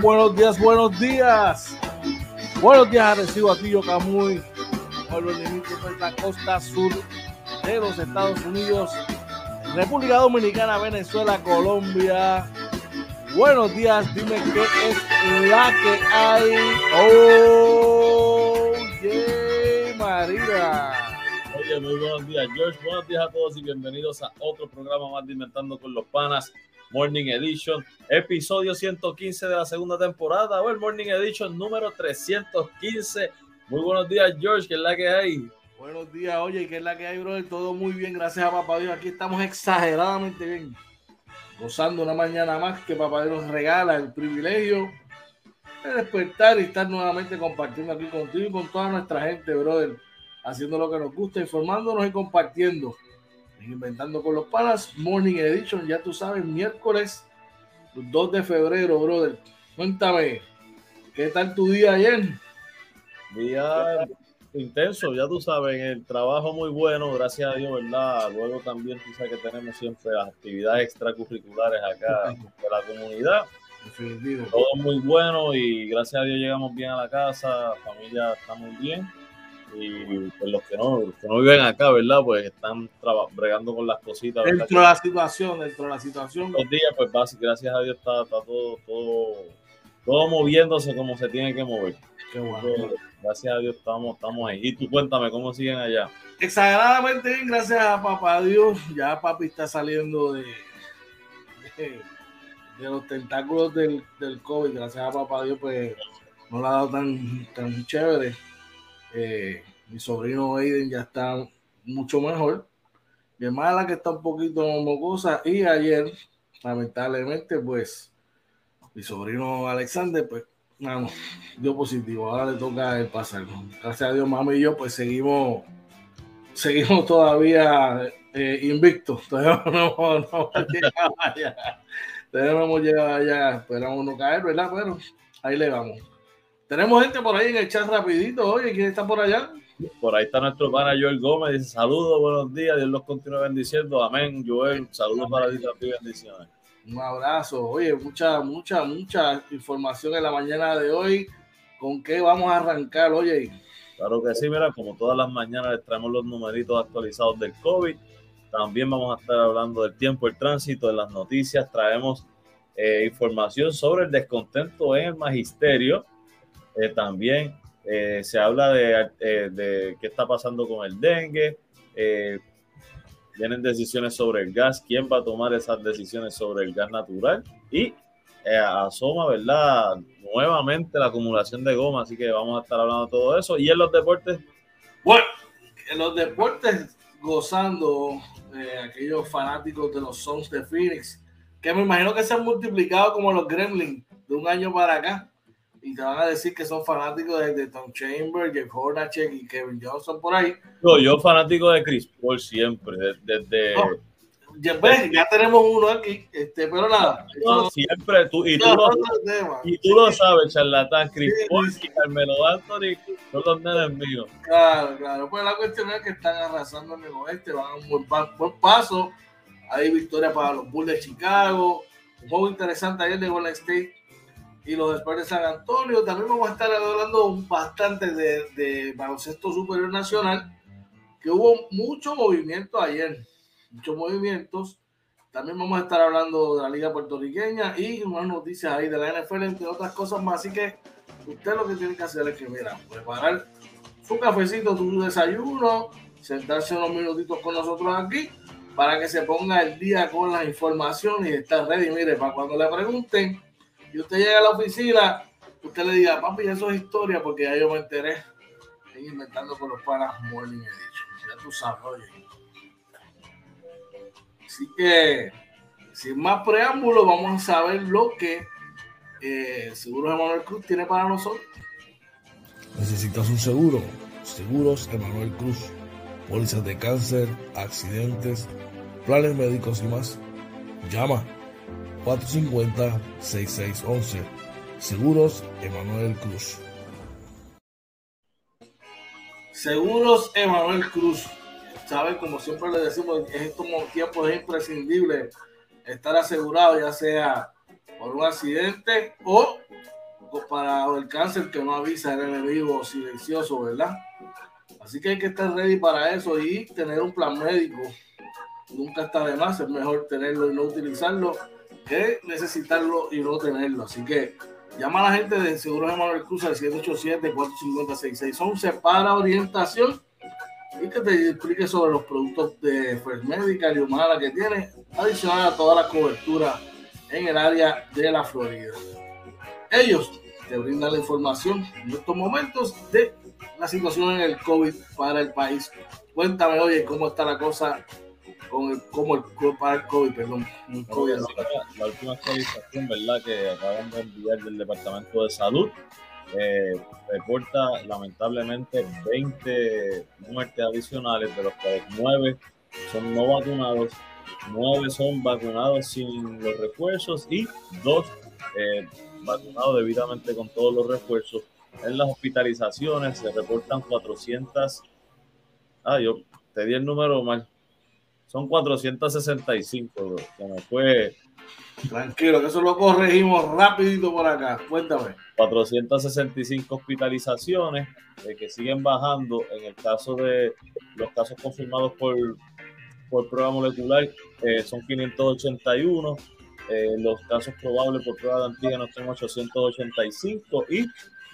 Buenos días, buenos días. Buenos días, recibo a Tío Camuy, pueblo de la costa sur de los Estados Unidos, República Dominicana, Venezuela, Colombia. Buenos días, dime qué es la que hay. Oye, María. Oye, muy buenos días, George. Buenos días a todos y bienvenidos a otro programa más de Inventando con los Panas. Morning Edition, episodio 115 de la segunda temporada, o el Morning Edition número 315. Muy buenos días, George, ¿qué es la que hay? Buenos días, oye, ¿qué es la que hay, brother? Todo muy bien, gracias a Papá Dios. Aquí estamos exageradamente bien, gozando una mañana más que Papá Dios nos regala el privilegio de despertar y estar nuevamente compartiendo aquí contigo y con toda nuestra gente, brother, haciendo lo que nos gusta, informándonos y compartiendo. Inventando con los Panas, Morning Edition, ya tú sabes, miércoles 2 de febrero, brother. Cuéntame, ¿qué tal tu día ayer? Día intenso, ya tú sabes, el trabajo muy bueno, gracias a Dios, ¿verdad? Luego también tú sabes que tenemos siempre las actividades extracurriculares acá de la comunidad. Definitivo. Todo muy bueno y gracias a Dios llegamos bien a la casa, la familia está muy bien y pues los que no, los que no viven acá, ¿verdad? Pues están bregando con las cositas. ¿verdad? Dentro de la situación, dentro de la situación. Los días, pues gracias a Dios está, está todo, todo, todo moviéndose como se tiene que mover. Qué bueno. Gracias a Dios estamos, estamos ahí. Y tú cuéntame, ¿cómo siguen allá? Exageradamente bien, gracias a papá Dios. Ya papi está saliendo de, de, de los tentáculos del, del COVID. Gracias a papá Dios, pues no la ha dado tan, tan chévere. Eh, mi sobrino Aiden ya está mucho mejor. Mi hermana que está un poquito mocosa. Y ayer, lamentablemente, pues, mi sobrino Alexander, pues, no, dio positivo. Ahora le toca el pasar. Gracias a Dios, mami y yo, pues seguimos, seguimos todavía eh, invictos. Todavía no, no, llegado allá. Todavía no hemos llegado allá. Esperamos no caer, ¿verdad? Pero ahí le vamos. Tenemos gente por ahí en el chat rapidito. Oye, ¿quién está por allá? Por ahí está nuestro pana Joel Gómez. Dice saludos, buenos días. Dios los continúe bendiciendo. Amén, Joel. Saludos para ti también, bendiciones. Un abrazo. Oye, mucha, mucha, mucha información en la mañana de hoy. ¿Con qué vamos a arrancar? Oye. Claro que sí, mira, como todas las mañanas les traemos los numeritos actualizados del COVID. También vamos a estar hablando del tiempo, el tránsito, de las noticias. Traemos eh, información sobre el descontento en el magisterio. Eh, también eh, se habla de, eh, de, qué está pasando con el dengue. vienen decisiones sobre el gas. ¿Quién va a tomar esas decisiones sobre el gas natural? Y asoma, ¿verdad? Nuevamente la acumulación de goma. Así que vamos a estar hablando de todo eso. Y en los deportes. Bueno, en los deportes, gozando aquellos fanáticos de los Sons de Phoenix, que me imagino que se han multiplicado como los Gremlins de un año para acá y te van a decir que son fanáticos de, de Tom Chambers, Jeff Hornacek y Kevin Johnson por ahí. No, yo fanático de Chris Paul siempre, desde... De, no, ya, ves, ya, tenemos uno aquí, este, pero nada. No, siempre, tú, y, tú lo, y tú lo sabes, charlatán, Chris sí, Paul y Carmelo Anthony son los nenes míos. Claro, claro, pues la cuestión es que están arrasando en el oeste, van a un buen, buen paso, hay victoria para los Bulls de Chicago, un juego interesante ayer de Golden State y los Spurs de San Antonio. También vamos a estar hablando bastante de, de baloncesto superior nacional, que hubo mucho movimiento ayer, muchos movimientos. También vamos a estar hablando de la Liga Puertorriqueña y unas noticias ahí de la NFL, entre otras cosas más. Así que usted lo que tiene que hacer es que, mira, preparar su cafecito, su desayuno, sentarse unos minutitos con nosotros aquí para que se ponga el día con las informaciones y estar ready. Mire, para cuando le pregunten y usted llega a la oficina, usted le diga, papi, eso es historia porque ya yo me enteré en Inventando con los Panas Morning Edition. Ya tú sabes, oye. Así que, sin más preámbulos, vamos a saber lo que eh, Seguros Emanuel Cruz tiene para nosotros. ¿Necesitas un seguro? Seguros Emanuel Cruz. Pólizas de cáncer, accidentes, planes médicos y más. Llama 450-6611. Seguros Emanuel Cruz. Seguros Emanuel Cruz. ¿Saben? Como siempre le decimos, en estos tiempos es imprescindible estar asegurado, ya sea por un accidente o para el cáncer que no avisa el enemigo silencioso, ¿verdad? Así que hay que estar ready para eso y tener un plan médico. Nunca está de más, es mejor tenerlo y no utilizarlo que necesitarlo y no tenerlo. Así que llama a la gente de Seguros Emanuel Cruz al 787-450-6611 para orientación y que te explique sobre los productos de First Medical y Humana que tiene, adicional a toda la cobertura en el área de la Florida. Ellos te brindan la información en estos momentos de la situación en el COVID para el país. Cuéntame, oye, cómo está la cosa con el, cómo el, para el COVID, perdón. El COVID, no. La última actualización, ¿verdad?, que acaban de enviar del Departamento de Salud. Eh, reporta lamentablemente 20 muertes adicionales, de los que 9 son no vacunados, 9 son vacunados sin los refuerzos y 2 eh, vacunados debidamente con todos los refuerzos. En las hospitalizaciones se reportan 400. Ah, yo te di el número mal. Son 465, que me fue. Tranquilo, que eso lo corregimos rapidito por acá. Cuéntame. 465 hospitalizaciones eh, que siguen bajando. En el caso de los casos confirmados por, por prueba molecular, eh, son 581. Eh, los casos probables por prueba de antígenos son 885 y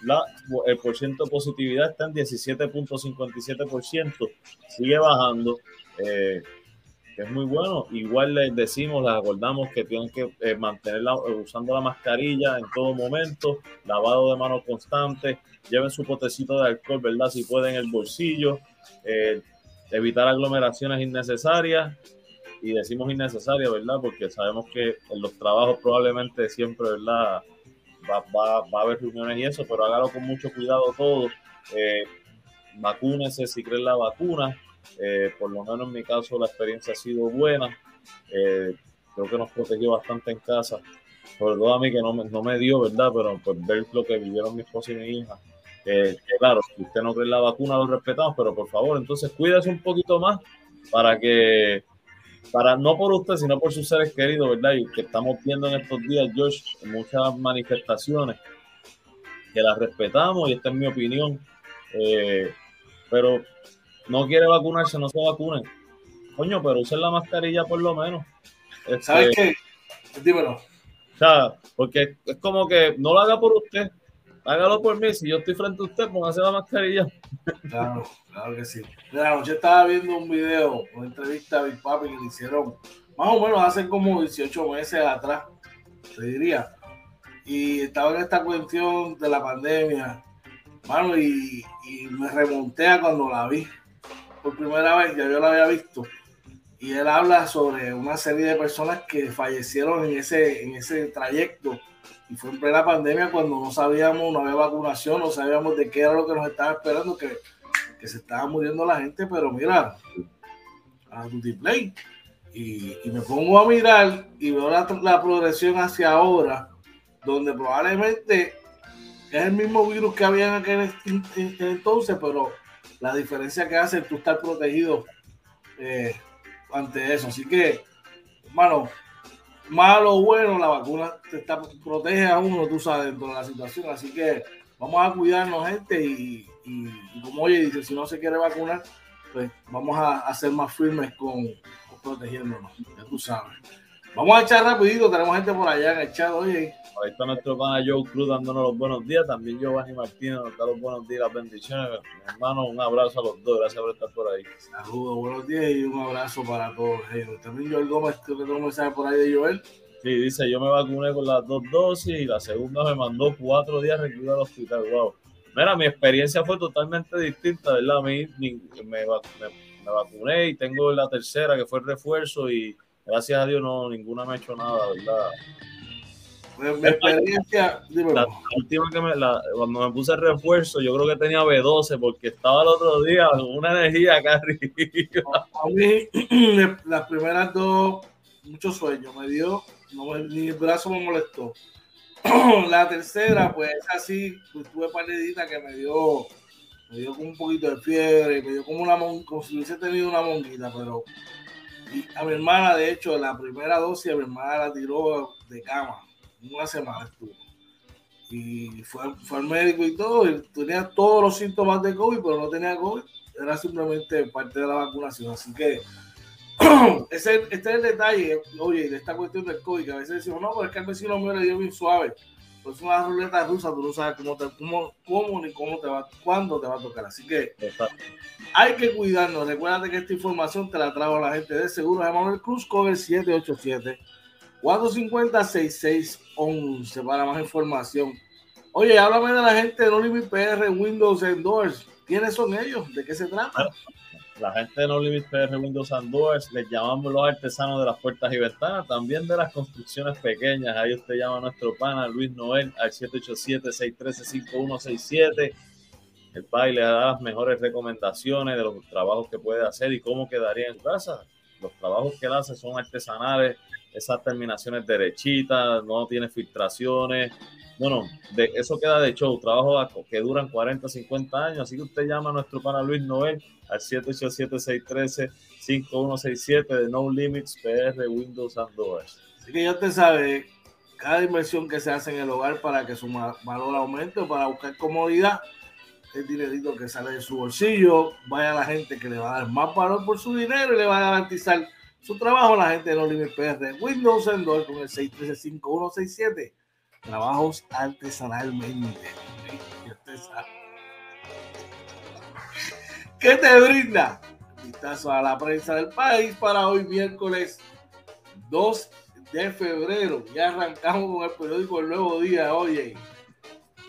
la, el porcentaje de positividad está en 17.57%, sigue bajando, eh, es muy bueno. Igual les decimos, les acordamos que tienen que eh, mantener usando la mascarilla en todo momento, lavado de manos constante, lleven su potecito de alcohol, ¿verdad? Si pueden, en el bolsillo, evitar aglomeraciones innecesarias y decimos innecesaria, ¿verdad? Porque sabemos que en los trabajos probablemente siempre, ¿verdad? Va, va, va a haber reuniones y eso, pero hágalo con mucho cuidado todo. Eh, vacúnese si creen la vacuna. Eh, por lo menos en mi caso la experiencia ha sido buena. Eh, creo que nos protegió bastante en casa. Sobre todo a mí que no me, no me dio, ¿verdad? Pero por ver lo que vivieron mi esposa y mi hija. Eh, claro, si usted no cree la vacuna, lo respetamos, pero por favor, entonces cuídese un poquito más para que para no por usted, sino por sus seres queridos, ¿verdad? Y que estamos viendo en estos días, Josh, muchas manifestaciones que las respetamos y esta es mi opinión. Pero no quiere vacunarse, no se vacunen. Coño, pero usen la mascarilla por lo menos. Este, ¿Sabes qué? Dímelo. O sea, porque es como que no lo haga por usted, hágalo por mí. Si yo estoy frente a usted, póngase la mascarilla. Claro, claro que sí. Mira, yo estaba viendo un video, una entrevista a Big Papi que le hicieron más o menos hace como 18 meses atrás, te diría. Y estaba en esta cuestión de la pandemia, mano, y, y me remonté a cuando la vi por primera vez, ya yo la había visto. Y él habla sobre una serie de personas que fallecieron en ese, en ese trayecto y fue en plena pandemia cuando no sabíamos, no había vacunación, no sabíamos de qué era lo que nos estaba esperando, que, que se estaba muriendo la gente, pero mira, a Play. Y, y, me pongo a mirar y veo la, la, progresión hacia ahora, donde probablemente es el mismo virus que había en aquel entonces, pero la diferencia que hace tú estar protegido eh, ante eso. Así que, hermano, malo o bueno, la vacuna te está, protege a uno, tú sabes, dentro de la situación. Así que vamos a cuidarnos, gente. Y, como oye, dice, si no se quiere vacunar, pues vamos a, a ser más firmes con protegiéndonos, ya tú sabes. Vamos a echar rapidito, tenemos gente por allá en el chat, oye. Ahí está nuestro pana Joe Cruz dándonos los buenos días. También Giovanni Martínez nos da los buenos días, las bendiciones. Mi hermano, un abrazo a los dos. Gracias por estar por ahí. Saludos, buenos días y un abrazo para todos. ellos. También Joel Gómez, creo que tengo un mensaje por ahí de Joel. Sí, dice, yo me vacuné con las dos dosis y la segunda me mandó cuatro días recluido al hospital. Wow. Mira, mi experiencia fue totalmente distinta, ¿verdad? A mí me, me, me vacuné y tengo la tercera que fue el refuerzo y gracias a Dios no, ninguna me ha hecho nada, ¿verdad? Mi experiencia. La última que me, la, cuando me puse el refuerzo, yo creo que tenía B12 porque estaba el otro día con una energía acá arriba. A mí, las primeras dos, mucho sueño me dio, no ni el brazo me molestó. La tercera, pues así, pues, tuve paredita que me dio, me dio como un poquito de fiebre, me dio como una como si hubiese tenido una monguita, pero a mi hermana, de hecho, la primera dosis, a mi hermana la tiró de cama, una semana estuvo. Y fue, fue al médico y todo, y tenía todos los síntomas de COVID, pero no tenía COVID, era simplemente parte de la vacunación. Así que ese, este es el detalle, oye, de esta cuestión del COVID, que a veces decimos, no, pero es que al vecino mío le dio bien suave. Pues es una ruleta rusa, tú no sabes cómo, te, cómo, cómo ni cómo te va, cuándo te va a tocar. Así que Exacto. hay que cuidarnos. Recuerda que esta información te la trajo la gente de Seguro de Manuel Cruz, cover 787 450 6611 para más información. Oye, háblame de la gente de No Limit PR, Windows and Doors. ¿Quiénes son ellos? ¿De qué se trata? La gente de No Limit PR Windows and Doors les llamamos los artesanos de las puertas y ventanas, también de las construcciones pequeñas. Ahí usted llama a nuestro pana Luis Noel al 787-613-5167. El PAI le da las mejores recomendaciones de los trabajos que puede hacer y cómo quedaría en casa. Los trabajos que él hace son artesanales, esas terminaciones derechitas, no tiene filtraciones. Bueno, de, eso queda de show, trabajos que duran 40, 50 años. Así que usted llama a nuestro pana Luis Noel al 787-613-5167 de No Limits PR Windows and Doors. Así que ya usted sabe, cada inversión que se hace en el hogar para que su valor aumente o para buscar comodidad, el dinerito que sale de su bolsillo, vaya a la gente que le va a dar más valor por su dinero y le va a garantizar su trabajo la gente de No Limit PR, Windows and Doors con el 613-5167. Trabajos artesanalmente. ¿Qué te brinda? Vistazo a la prensa del país para hoy miércoles 2 de febrero. Ya arrancamos con el periódico El Nuevo Día. Oye,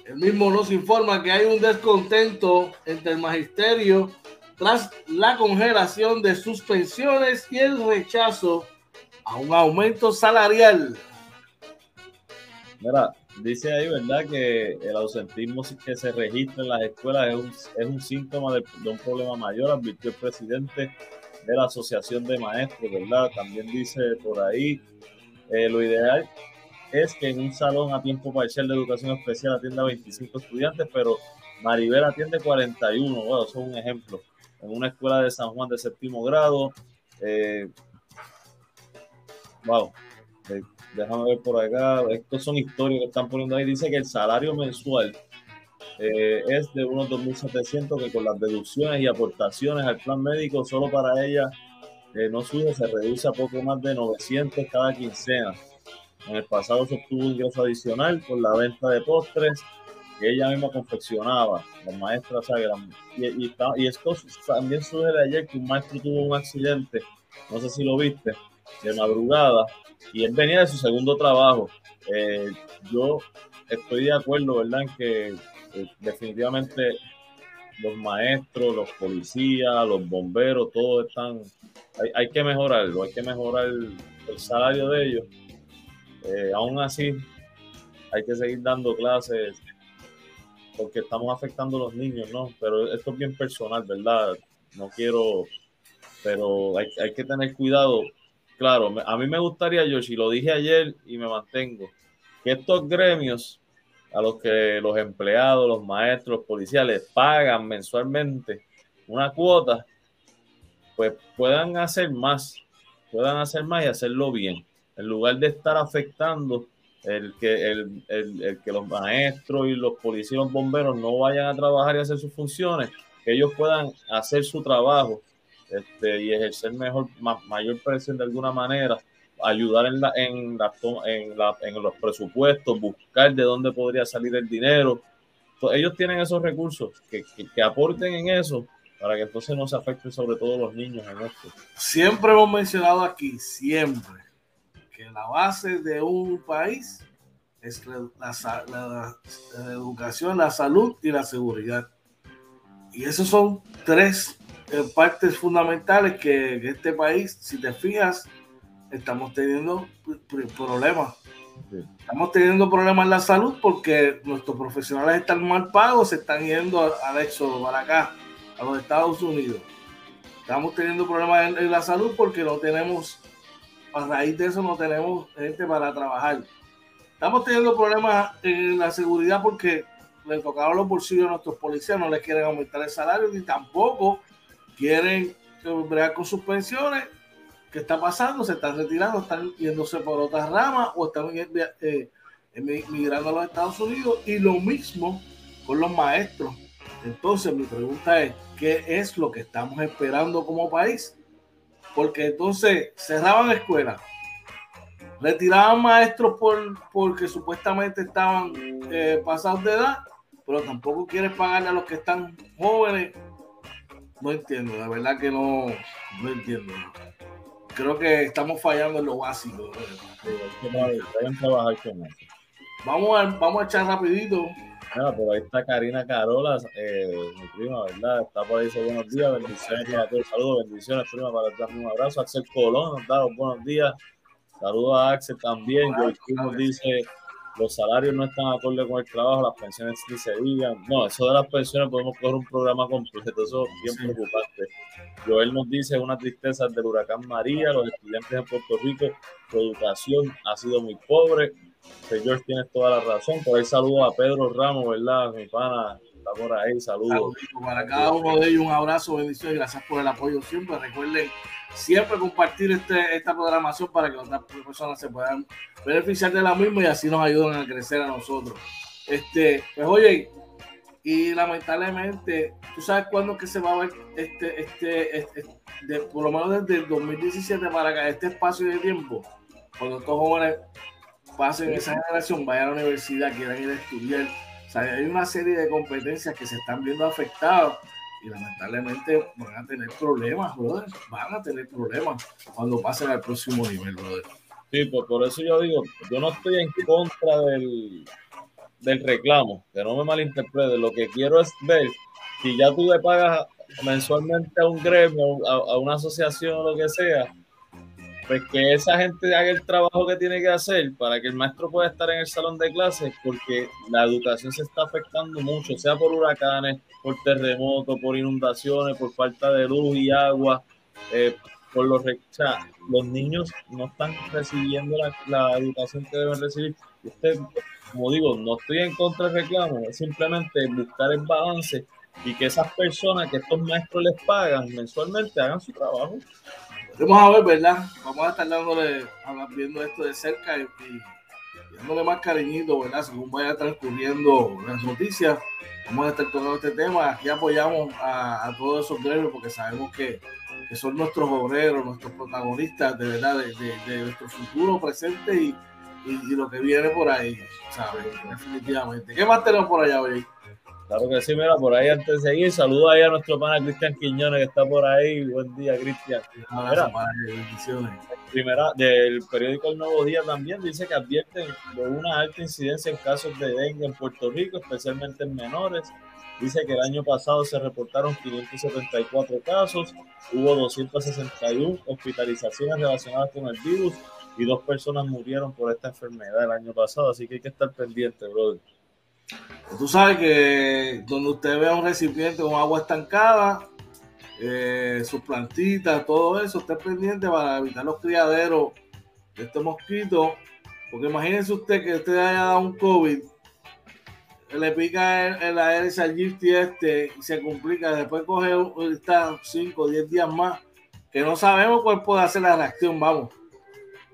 el mismo nos informa que hay un descontento entre el magisterio tras la congelación de sus pensiones y el rechazo a un aumento salarial. Mira, dice ahí, ¿verdad? Que el ausentismo que se registra en las escuelas es un, es un síntoma de, un problema mayor, advirtió el presidente de la Asociación de Maestros, ¿verdad? También dice por ahí, eh, lo ideal es que en un salón a tiempo parcial de educación especial atienda a 25 estudiantes, pero Maribel atiende 41, bueno, eso es un ejemplo. En una escuela de San Juan de séptimo grado, eh, wow, eh, déjame ver por acá, estos son historias que están poniendo ahí, dice que el salario mensual eh, es de unos 2.700 que con las deducciones y aportaciones al plan médico solo para ella eh, no sube, se reduce a poco más de 900 cada quincena. En el pasado se obtuvo un ingreso adicional por la venta de postres que ella misma confeccionaba, las maestras, ¿sabes? Y, y, y esto también surge de ayer que un maestro tuvo un accidente, no sé si lo viste, de madrugada, y él venía de su segundo trabajo. Eh, yo estoy de acuerdo, ¿verdad?, en que eh, definitivamente los maestros, los policías, los bomberos, todos están, hay, hay que mejorarlo, hay que mejorar el, el salario de ellos. Eh, aún así, hay que seguir dando clases porque estamos afectando a los niños, ¿no? Pero esto es bien personal, ¿verdad? No quiero, pero hay, hay que tener cuidado. Claro, a mí me gustaría, Yoshi, lo dije ayer y me mantengo, que estos gremios a los que los empleados, los maestros, los policiales pagan mensualmente una cuota, pues puedan hacer más, puedan hacer más y hacerlo bien, en lugar de estar afectando el que, el, el- el que los maestros y los policías y bomberos no vayan a trabajar y hacer sus funciones, que ellos puedan hacer su trabajo este, y ejercer mejor, mayor presión de alguna manera, ayudar en, la, en, la, en, la, en los presupuestos, buscar de dónde podría salir el dinero. ellos tienen esos recursos que, que, aporten en eso para que entonces no se afecten sobre todo los niños en esto. Siempre hemos mencionado aquí, siempre, que la base de un país es la, la, educación, la salud y la seguridad. Y esos son tres eh, partes fundamentales que, este país, si te fijas, estamos teniendo problemas. Estamos teniendo problemas en la salud porque nuestros profesionales están mal pagos, se están yendo al éxodo para acá, a los Estados Unidos. Estamos teniendo problemas en, la salud porque no tenemos, a raíz de eso no tenemos gente para trabajar. Estamos teniendo problemas en la seguridad porque le tocaron los bolsillos a nuestros policías, no les quieren aumentar el salario ni tampoco quieren bregar con sus pensiones. ¿Qué está pasando? Se están retirando, están yéndose por otras ramas o están eh, migrando a los Estados Unidos y lo mismo con los maestros. Entonces mi pregunta es, ¿qué es lo que estamos esperando como país? Porque entonces cerraban escuelas, retiraban maestros por, porque supuestamente estaban eh, pasados de edad, pero tampoco quieres pagarle a los que están jóvenes no entiendo, la verdad que no, no entiendo. Creo que estamos fallando en lo básico. Vamos a, vamos a echar rapidito. Ah, por ahí está Karina Carola, eh, mi prima, ¿verdad? Está por ahí, dice buenos días, bendiciones a todos, saludos, bendiciones, prima, para darme un abrazo. Axel Colón nos da los buenos días. Saludos a Axel también. Yo nos dice los salarios no están acorde con el trabajo, las pensiones ni se digan. No, eso de las pensiones podemos coger un programa completo, eso es bien preocupante. Joel nos dice una tristeza del huracán María, los estudiantes en Puerto Rico, su educación ha sido muy pobre. Señor, tienes toda la razón. Por ahí saludo a Pedro Ramos, ¿verdad? Mi pana, está por ahí, saludos. Para cada uno de ellos un abrazo, bendiciones, gracias por el apoyo siempre. Recuerden siempre compartir este, esta programación para que otras personas se puedan beneficiar de la misma y así nos ayudan a crecer a nosotros. Este, pues oye, y lamentablemente, ¿tú sabes cuándo se va a ver este, este, este, de, por lo menos desde el 2017 para acá, este espacio de tiempo? Cuando estos jóvenes pasen esa generación, vayan a la universidad, quieran ir a estudiar. O sea, hay una serie de competencias que se están viendo afectadas y lamentablemente van a tener problemas, brother. Van a tener problemas cuando pasen al próximo nivel, brother. Sí, pues por eso yo digo, yo no estoy en contra del, del reclamo, que no me malinterprete. Lo que quiero es ver si ya tú le pagas mensualmente a un gremio, a, a una asociación o lo que sea, pues que esa gente haga el trabajo que tiene que hacer para que el maestro pueda estar en el salón de clases, porque la educación se está afectando mucho, sea por huracanes, por terremotos, por inundaciones, por falta de luz y agua, eh, por los, los niños no están recibiendo la, educación que deben recibir. Usted, como digo, no estoy en contra del reclamo, es simplemente buscar el balance y que esas personas que estos maestros les pagan mensualmente hagan su trabajo. Vamos a ver, ¿verdad? Vamos a estar dándole, viendo esto de cerca y, dándole más cariñito, ¿verdad? Según vaya transcurriendo las noticias, vamos a estar tocando este tema. Aquí apoyamos a, todos esos gremios porque sabemos que, son nuestros obreros, nuestros protagonistas, de verdad, de, nuestro futuro, presente y, y, lo que viene por ahí, ¿sabes? Definitivamente. ¿Qué más tenemos por allá hoy? Claro que sí, mira, por ahí antes de seguir, saludo ahí a nuestro pana Cristian Quiñones que está por ahí. Buen día, Cristian. Primera, del periódico El Nuevo Día también dice que advierten de una alta incidencia en casos de dengue en Puerto Rico, especialmente en menores. Dice que el año pasado se reportaron 574 casos, hubo 261 hospitalizaciones relacionadas con el virus y dos personas murieron por esta enfermedad el año pasado, así que hay que estar pendiente, brother. Tú sabes que donde usted vea un recipiente con agua estancada, eh, sus plantitas, todo eso, esté pendiente para evitar los criaderos de estos mosquitos. Porque imagínense usted que usted haya dado un COVID, le pica el, el Aedes aegypti este y se complica. Después coge 5 o 10 días más, que no sabemos cuál puede hacer la reacción, vamos,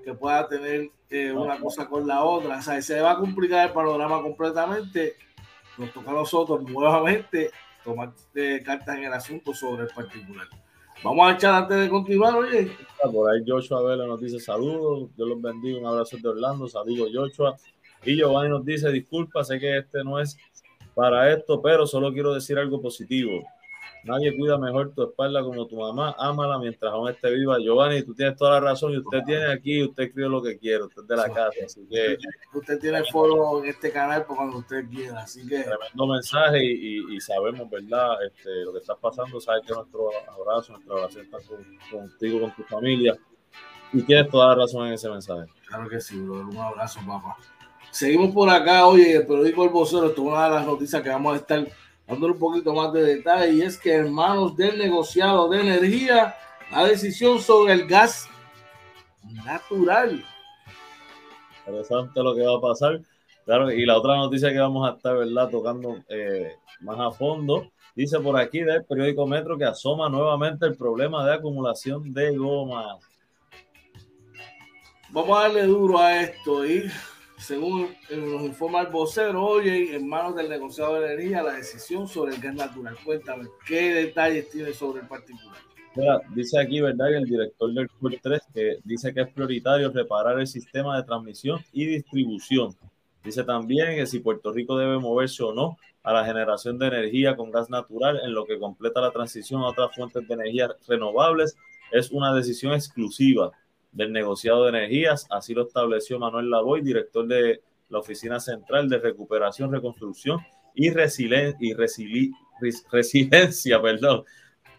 que pueda tener eh, una cosa con la otra. O sea, se va a complicar el panorama completamente. Nos toca a nosotros nuevamente tomar eh, cartas en el asunto sobre el particular. Vamos a echar antes de continuar, oye. Por ahí Joshua Vela nos dice saludos, Dios los bendiga, un abrazo de Orlando, saludos Joshua. Y Giovanni nos dice, disculpa, sé que este no es para esto, pero solo quiero decir algo positivo. Nadie cuida mejor tu espalda como tu mamá. Ámala mientras aún esté viva. Giovanni, tú tienes toda la razón y usted tiene aquí, usted escribe lo que quiere, usted es de la casa. Así que. Usted tiene el foro en este canal por cuando usted quiera. Así que. Tremendo mensaje y, sabemos, ¿verdad? Este, lo que está pasando. Sabes que nuestro abrazo, nuestra oración está contigo, con tu familia. Y tienes toda la razón en ese mensaje. Claro que sí, bro. Un abrazo, papá. Seguimos por acá. Oye, el periódico El Vocero, esto es una de las noticias que vamos a estar dándole un poquito más de detalle, y es que en manos del negociado de energía, la decisión sobre el gas natural. Interesante lo que va a pasar. Claro, y la otra noticia que vamos a estar, ¿verdad? Tocando eh, más a fondo, dice por aquí del periódico Metro que asoma nuevamente el problema de acumulación de goma. Vamos a darle duro a esto y según nos informa el vocero, hoy en manos del negociado de energía la decisión sobre el gas natural. Cuéntame, ¿qué detalles tiene sobre el particular? dice aquí, ¿verdad? Que el director del CUR 3 que dice que es prioritario reparar el sistema de transmisión y distribución. Dice también que si Puerto Rico debe moverse o no a la generación de energía con gas natural en lo que completa la transición a otras fuentes de energía renovables es una decisión exclusiva del negociado de energías. Así lo estableció Manuel Lavoy, director de la Oficina Central de Recuperación, Reconstrucción y, Resiliencia, perdón,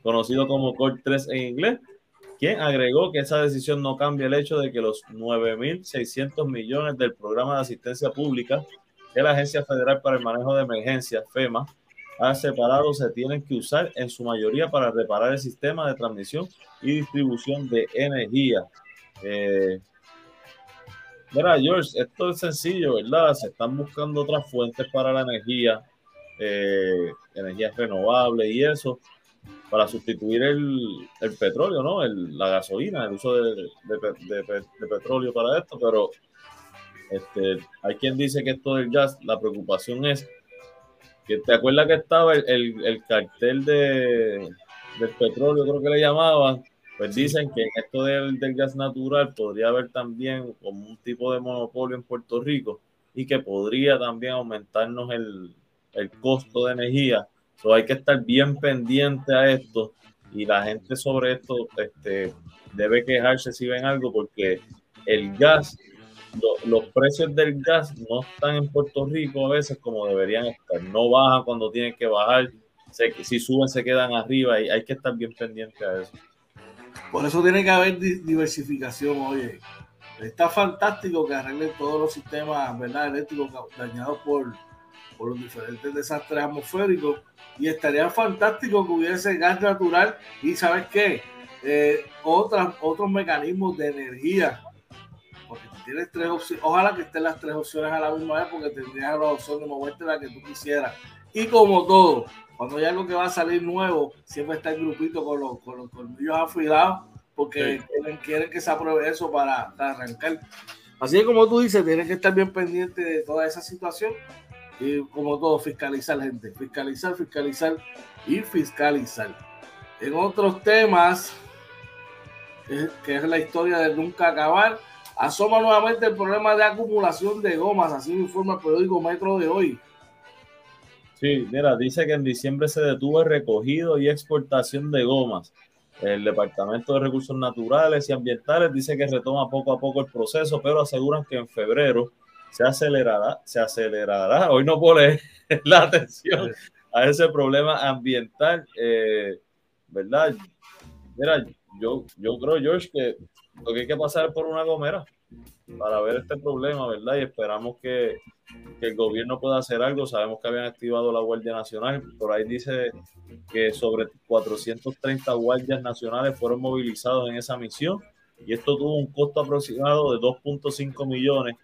conocido como COR 3 en inglés, quien agregó que esa decisión no cambia el hecho de que los 9.600 millones del programa de asistencia pública que la Agencia Federal para el Manejo de Emergencias, FEMA, ha separado se tienen que usar en su mayoría para reparar el sistema de transmisión y distribución de energía. Eh, mira, George, esto es sencillo, ¿verdad? Se están buscando otras fuentes para la energía, eh, energías renovables y eso, para sustituir el, petróleo, ¿no? la gasolina, el uso de, petróleo para esto, pero este, hay quien dice que esto del gas, la preocupación es que te acuerdas que estaba el, cartel de, del petróleo, creo que le llamaban, pues dicen que esto del, gas natural podría haber también como un tipo de monopolio en Puerto Rico y que podría también aumentarnos el, costo de energía. So, hay que estar bien pendiente a esto y la gente sobre esto este, debe quejarse si ven algo porque el gas, los precios del gas no están en Puerto Rico a veces como deberían estar. No bajan cuando tienen que bajar. si suben se quedan arriba y hay que estar bien pendiente a eso. Por eso tiene que haber diversificación, oye. Está fantástico que arreglen todos los sistemas ¿verdad? eléctricos dañados por, por los diferentes desastres atmosféricos. Y estaría fantástico que hubiese gas natural y, ¿sabes qué? Eh, otras, otros mecanismos de energía. Porque tienes tres opciones. Ojalá que estén las tres opciones a la misma vez, porque tendrías la opción de moverte la que tú quisieras. Y como todo, cuando hay algo que va a salir nuevo, siempre está el grupito con los, con los colmillos afilados porque quieren, que se apruebe eso para, arrancar. Así como tú dices, tienen que estar bien pendientes de toda esa situación y como todo, fiscalizar gente, fiscalizar, fiscalizar y fiscalizar. En otros temas, que es la historia de nunca acabar, asoma nuevamente el problema de acumulación de gomas, así me informa el periódico Metro de hoy. Sí, mira, dice que en diciembre se detuvo el recogido y exportación de gomas. El Departamento de Recursos Naturales y Ambientales dice que retoma poco a poco el proceso, pero aseguran que en febrero se acelerará, se acelerará. Hoy no pone la atención a ese problema ambiental, eh, ¿verdad? Mira, yo, yo creo, George, que lo que hay que pasar es por una gomera para ver este problema, ¿verdad? Y esperamos que, que, el gobierno pueda hacer algo. Sabemos que habían activado la Guardia Nacional, por ahí dice que sobre 430 guardias nacionales fueron movilizados en esa misión y esto tuvo un costo aproximado de 2.5 millones.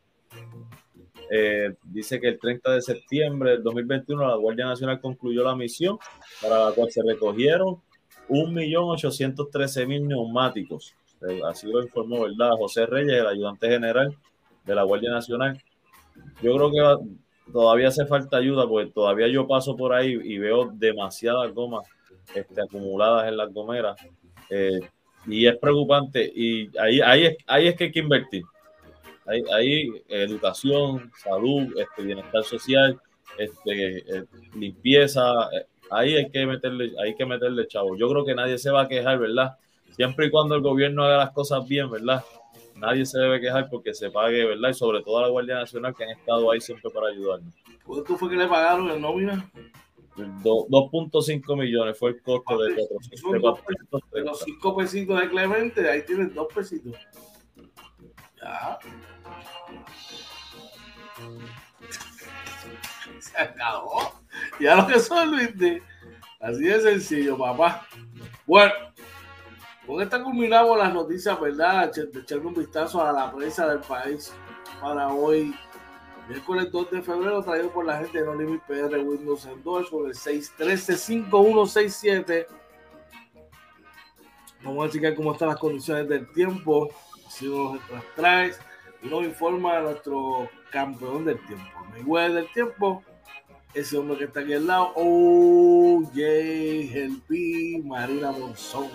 Eh, dice que el 30 de septiembre del 2021 la Guardia Nacional concluyó la misión para la cual se recogieron 1.813.000 neumáticos así lo informó, ¿verdad? José Reyes, el ayudante general de la Guardia Nacional. Yo creo que todavía hace falta ayuda, porque todavía yo paso por ahí y veo demasiadas gomas este, acumuladas en las gomeras. Eh, y es preocupante. Y ahí, ahí, es, ahí es que hay que invertir. Ahí, ahí educación, salud, este, bienestar social, este, eh, limpieza. Eh, ahí hay que meterle, hay que meterle chavo. Yo creo que nadie se va a quejar, ¿verdad? Siempre y cuando el gobierno haga las cosas bien, ¿verdad? Nadie se debe quejar porque se pague, ¿verdad? Y sobre todo a la Guardia Nacional que han estado ahí siempre para ayudarnos. ¿Cuánto fue que le pagaron en nómina? 2.5 millones fue el costo de, de los 5 pesitos de Clemente, ahí tienes 2 pesitos. Ya. Se acabó. Ya lo que son, Luis. Así de sencillo, papá. Bueno, con esta culminamos las noticias, ¿verdad? Echarle un vistazo a la prensa del país para hoy, miércoles 2 de febrero, traído por la gente de No Limit PR Windows Endorse por el 613-5167. Vamos a checar cómo están las condiciones del tiempo, si nos traes y nos informa nuestro campeón del tiempo, Mayweather del tiempo, ese hombre que está aquí al lado, OJ Helpi Marina Monzón.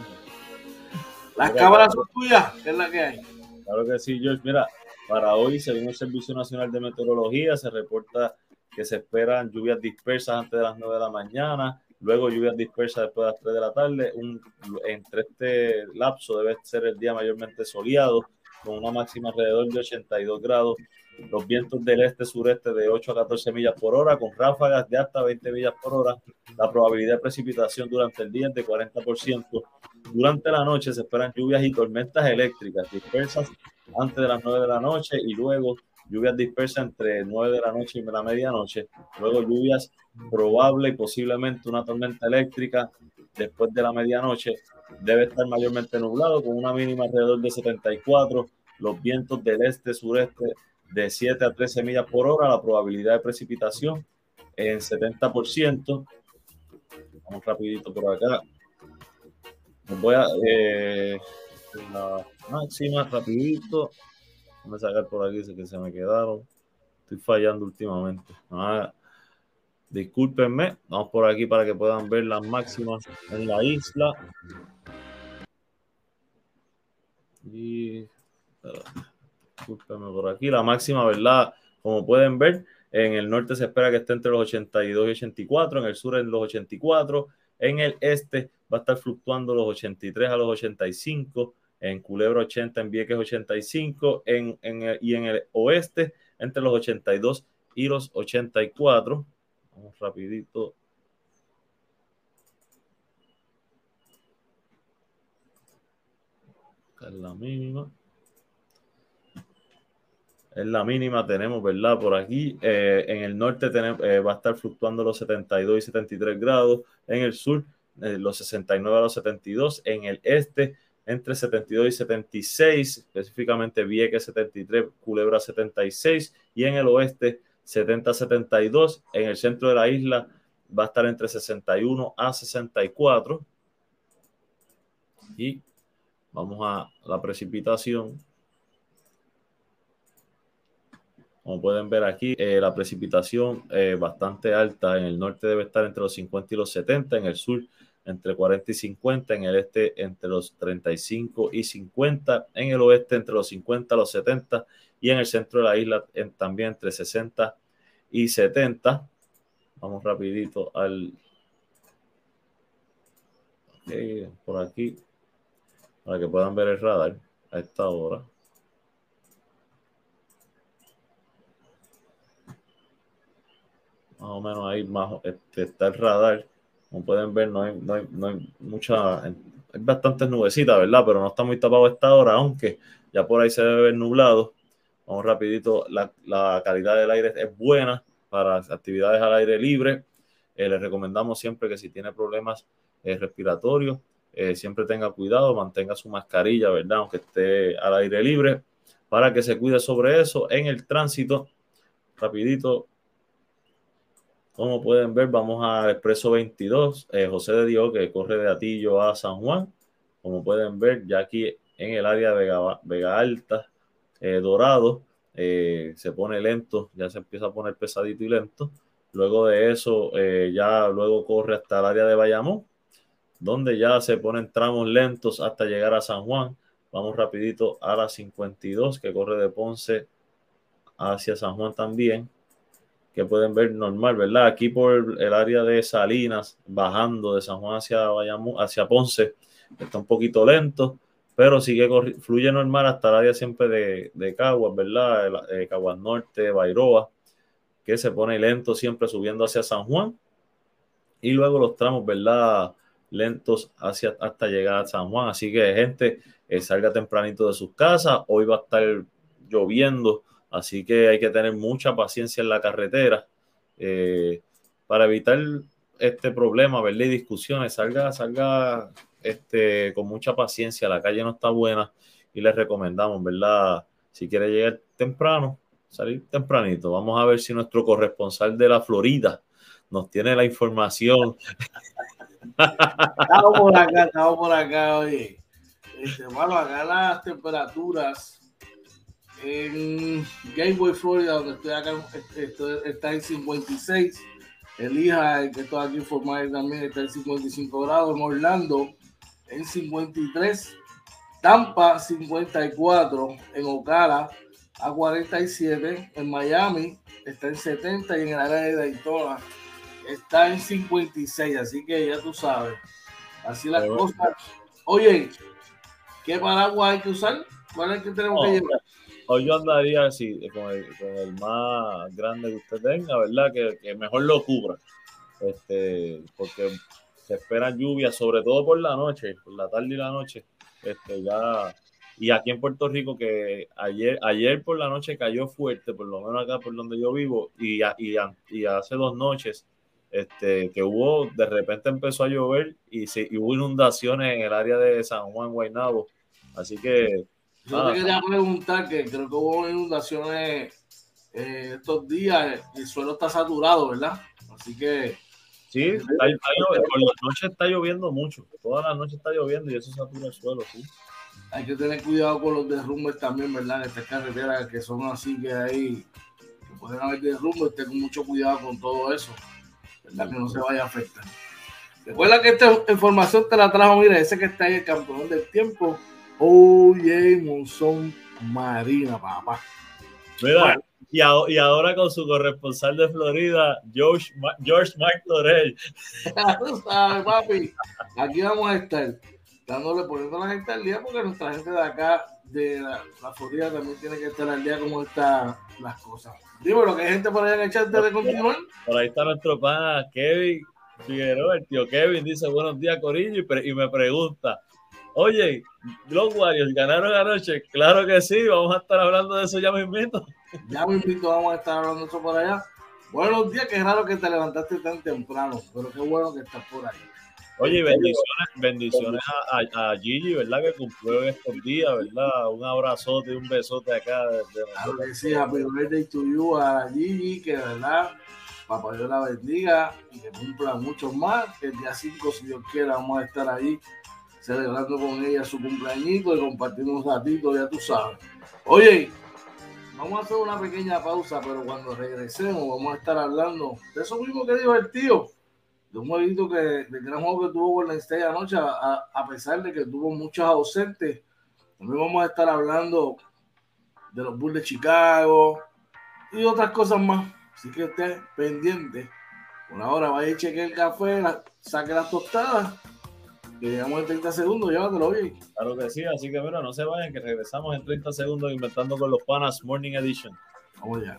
Las cámaras son tuyas, ¿qué es la que hay? Claro que sí, George. Mira, para hoy, según el Servicio Nacional de Meteorología, se reporta que se esperan lluvias dispersas antes de las 9 de la mañana, luego lluvias dispersas después de las 3 de la tarde. Un, entre este lapso debe ser el día mayormente soleado, con una máxima alrededor de 82 grados. Los vientos del este-sureste de 8 a 14 millas por hora, con ráfagas de hasta 20 millas por hora. La probabilidad de precipitación durante el día es de 40%. Durante la noche se esperan lluvias y tormentas eléctricas dispersas antes de las 9 de la noche y luego lluvias dispersas entre 9 de la noche y la medianoche. Luego lluvias probable y posiblemente una tormenta eléctrica después de la medianoche. Debe estar mayormente nublado con una mínima alrededor de 74. Los vientos del este-sureste de 7 a 13 millas por hora. La probabilidad de precipitación en 70%. Vamos rapidito por acá. Voy a eh, la máxima rapidito. Voy a sacar por aquí que se me quedaron. Estoy fallando últimamente. Ah, discúlpenme. Vamos por aquí para que puedan ver las máximas en la isla. Y discúlpenme por aquí. La máxima, ¿verdad? Como pueden ver, en el norte se espera que esté entre los 82 y 84, en el sur en los 84, en el este va a estar fluctuando los 83 a los 85, en Culebra 80, en Vieques 85, en, en y en el oeste entre los 82 y los 84. Vamos rapidito. la mínima. Es la mínima, tenemos, ¿verdad? Por aquí. Eh, en el norte eh, va a estar fluctuando los 72 y 73 grados. En el sur eh, los 69 a los 72, en el este entre 72 y 76, específicamente Vieques 73, Culebra 76 y en el oeste 70 a 72, en el centro de la isla va a estar entre 61 a 64 y vamos a la precipitación. Como pueden ver aquí, eh, la precipitación eh, bastante alta en el norte debe estar entre los 50 y los 70, en el sur entre 40 y 50, en el este entre los 35 y 50, en el oeste entre los 50 y los 70 y en el centro de la isla también entre 60 y 70. Vamos rapidito al... por aquí, para que puedan ver el radar a esta hora. Más o menos ahí más, este, está el radar como pueden ver, no hay, no hay, no hay mucha, hay bastantes nubecitas, ¿verdad? Pero no está muy tapado esta hora, aunque ya por ahí se debe ver nublado. Vamos rapidito, la, la calidad del aire es buena para actividades al aire libre. Eh, les recomendamos siempre que si tiene problemas eh, respiratorios, eh, siempre tenga cuidado, mantenga su mascarilla, ¿verdad? Aunque esté al aire libre, para que se cuide sobre eso en el tránsito. Rapidito, como pueden ver, vamos al Expreso 22, eh, José de Dios, que corre de Atillo a San Juan. Como pueden ver, ya aquí en el área de Vega, Alta, eh, Dorado, eh, se pone lento, ya se empieza a poner pesadito y lento. Luego de eso, ya luego corre hasta el área de Bayamón. donde ya se ponen tramos lentos hasta llegar a San Juan. Vamos rapidito a la 52 que corre de Ponce hacia San Juan también, que pueden ver normal, ¿verdad? Aquí por el área de Salinas, bajando de San Juan hacia, hacia Ponce, está un poquito lento, pero sigue fluye normal hasta el área siempre de, de Caguas, ¿verdad? Eh, Caguas Norte, Bairoa, que se pone lento siempre subiendo hacia San Juan. Y luego los tramos, ¿verdad? lentos hacia, hasta llegar a San Juan. Así que, gente, eh, salga tempranito de sus casas. Hoy va a estar lloviendo, así que hay que tener mucha paciencia en la carretera eh, para evitar este problema, ¿verdad? Discusiones. Salga, salga este, con mucha paciencia. La calle no está buena y les recomendamos, ¿verdad? Si quiere llegar temprano, salir tempranito. Vamos a ver si nuestro corresponsal de la Florida nos tiene la información estamos por acá, estamos por acá, oye. Este, bueno, acá las temperaturas en Gateway, Florida, donde estoy acá, está en 56. Elija, el que estoy aquí informado también, está en 55 grados. En Orlando, en 53. Tampa, 54. En Ocala, a 47. En Miami, está en 70. Y en el área de Daytona, está en 56, así que ya tú sabes. Así las cosas. Oye, ¿qué paraguas hay que usar? ¿Cuál es el que tenemos que llevar? Hoy yo andaría así, con el, más grande que usted tenga, ¿verdad? Que, mejor lo cubra. Este, porque se espera lluvia, sobre todo por la noche, por la tarde y la noche. Este, ya, y aquí en Puerto Rico, que ayer, ayer por la noche cayó fuerte, por lo menos acá por donde yo vivo, y, y, hace dos noches este, que hubo, de repente empezó a llover y, hubo inundaciones en el área de San Juan, Guaynabo. Así que... Yo te quería preguntar que creo que hubo inundaciones eh, estos días, el suelo está saturado, ¿verdad? Así que... Sí, está, por la noche está lloviendo mucho, toda la noche está lloviendo y eso satura el suelo, sí. Hay que tener cuidado con los derrumbes también, ¿verdad? En estas carreteras que son así que hay, que pueden haber derrumbes, ten mucho cuidado con todo eso. ¿verdad? Que no se vaya a afectar. Recuerda que esta información te la trajo, mira, ese que está ahí, el campeón del tiempo, Oye Monzón Marina, papá. Mira, y, ahora con su corresponsal de Florida, George, George. Tú sabes, papi, aquí vamos a estar dándole, poniendo a la gente al día, porque nuestra gente de acá, de la, Florida, también tiene que estar al día como están las cosas. Dime lo que hay gente por allá en el chat de continuar. Por ahí está nuestro pana Kevin Figueroa, el tío Kevin dice buenos días Corillo y, me pregunta, oye, los Warriors ganaron anoche, claro que sí, vamos a estar hablando de eso ya me invito. Ya me invito, vamos a estar hablando de eso por allá. Buenos días, qué raro que te levantaste tan temprano, pero qué bueno que estás por ahí. Oye, bendiciones, bendiciones a, Gigi, ¿verdad? Que cumplió estos días, ¿verdad? Un abrazote, un besote acá. claro que sí, happy birthday to you a Gigi, que verdad, papá Dios la bendiga y que cumpla mucho más. El día 5, si Dios quiera, vamos a estar ahí celebrando con ella su cumpleañito y compartiendo un ratito, ya tú sabes. Oye, vamos a hacer una pequeña pausa, pero cuando regresemos vamos a estar hablando de eso mismo que tío de un jueguito que, del gran juego que tuvo Golden State anoche, a, a, pesar de que tuvo muchos ausentes. También vamos a estar hablando de los Bulls de Chicago y otras cosas más. Así que esté pendiente. Por ahora vaya a chequear el café, saque las tostadas. Llegamos en 30 segundos, llévatelo bien. Claro que sí, así que bueno, no se vayan, que regresamos en 30 segundos inventando con los panas Morning Edition. Vamos ya.